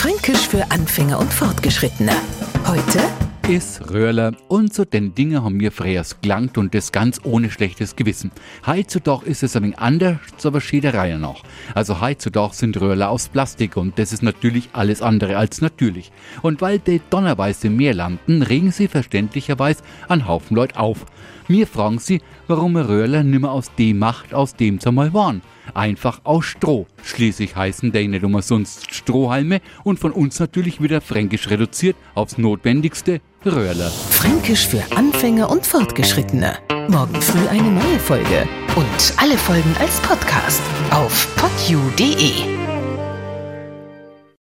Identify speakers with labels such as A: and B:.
A: Fränkisch für Anfänger und Fortgeschrittene. Heute
B: ist Röhrler und so den Dinge haben mir freiers gelangt und das ganz ohne schlechtes Gewissen. Heutzutage ist es ein wenig anders, aber Schäderei noch. Also heutzutage sind Röhrler aus Plastik und das ist natürlich alles andere als natürlich. Und weil die donnerweise mehr landen, regen sie verständlicherweise einen Haufen Leute auf. Mir fragen sie, warum Röhrler nimmer aus dem macht, aus dem sie mal waren. Einfach aus Stroh. Schließlich heißen die nicht umsonst Strohhalme und von uns natürlich wieder fränkisch reduziert aufs Notwendigste Röhrler.
A: Fränkisch für Anfänger und Fortgeschrittene. Morgen früh eine neue Folge. Und alle Folgen als Podcast auf podu.de.